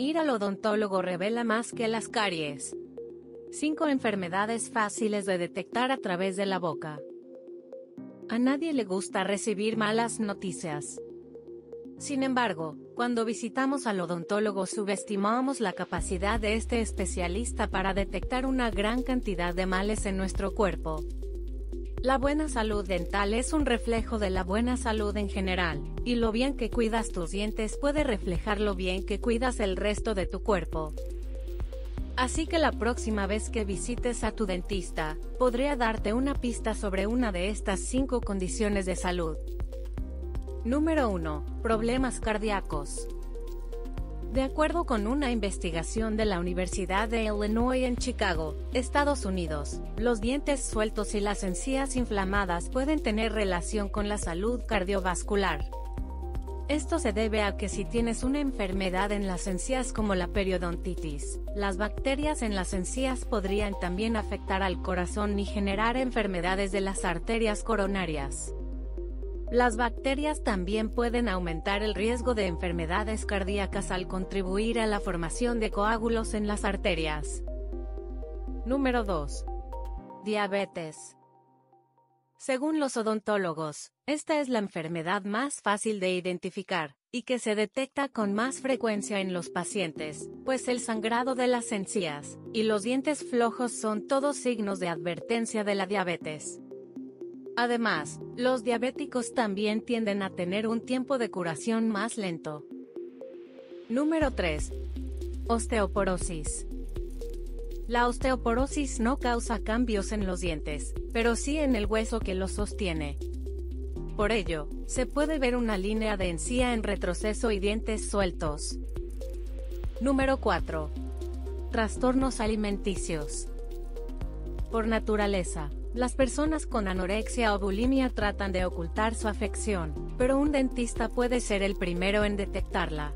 Ir al odontólogo revela más que las caries. 5 enfermedades fáciles de detectar a través de la boca. A nadie le gusta recibir malas noticias. Sin embargo, cuando visitamos al odontólogo subestimamos la capacidad de este especialista para detectar una gran cantidad de males en nuestro cuerpo. La buena salud dental es un reflejo de la buena salud en general, y lo bien que cuidas tus dientes puede reflejar lo bien que cuidas el resto de tu cuerpo. Así que la próxima vez que visites a tu dentista, podría darte una pista sobre una de estas cinco condiciones de salud. Número 1. Problemas cardíacos. De acuerdo con una investigación de la Universidad de Illinois en Chicago, Estados Unidos, los dientes sueltos y las encías inflamadas pueden tener relación con la salud cardiovascular. Esto se debe a que si tienes una enfermedad en las encías como la periodontitis, las bacterias en las encías podrían también afectar al corazón y generar enfermedades de las arterias coronarias. Las bacterias también pueden aumentar el riesgo de enfermedades cardíacas al contribuir a la formación de coágulos en las arterias. Número 2. Diabetes. Según los odontólogos, esta es la enfermedad más fácil de identificar, y que se detecta con más frecuencia en los pacientes, pues el sangrado de las encías y los dientes flojos son todos signos de advertencia de la diabetes. Además, los diabéticos también tienden a tener un tiempo de curación más lento. Número 3. Osteoporosis. La osteoporosis no causa cambios en los dientes, pero sí en el hueso que los sostiene. Por ello, se puede ver una línea de encía en retroceso y dientes sueltos. Número 4. Trastornos alimenticios. Por naturaleza, las personas con anorexia o bulimia tratan de ocultar su afección, pero un dentista puede ser el primero en detectarla.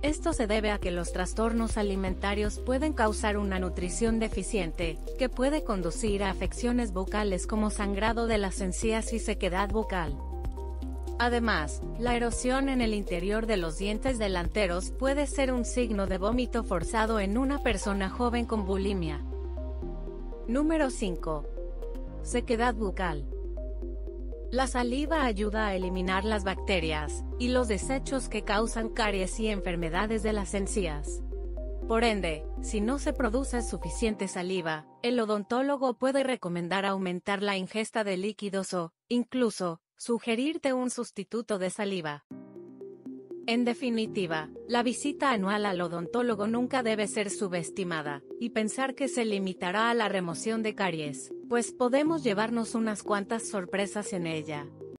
Esto se debe a que los trastornos alimentarios pueden causar una nutrición deficiente, que puede conducir a afecciones bucales como sangrado de las encías y sequedad bucal. Además, la erosión en el interior de los dientes delanteros puede ser un signo de vómito forzado en una persona joven con bulimia. Número 5. Sequedad bucal. La saliva ayuda a eliminar las bacterias y los desechos que causan caries y enfermedades de las encías. Por ende, si no se produce suficiente saliva, el odontólogo puede recomendar aumentar la ingesta de líquidos o, incluso, sugerirte un sustituto de saliva. En definitiva, la visita anual al odontólogo nunca debe ser subestimada, y pensar que se limitará a la remoción de caries, pues podemos llevarnos unas cuantas sorpresas en ella.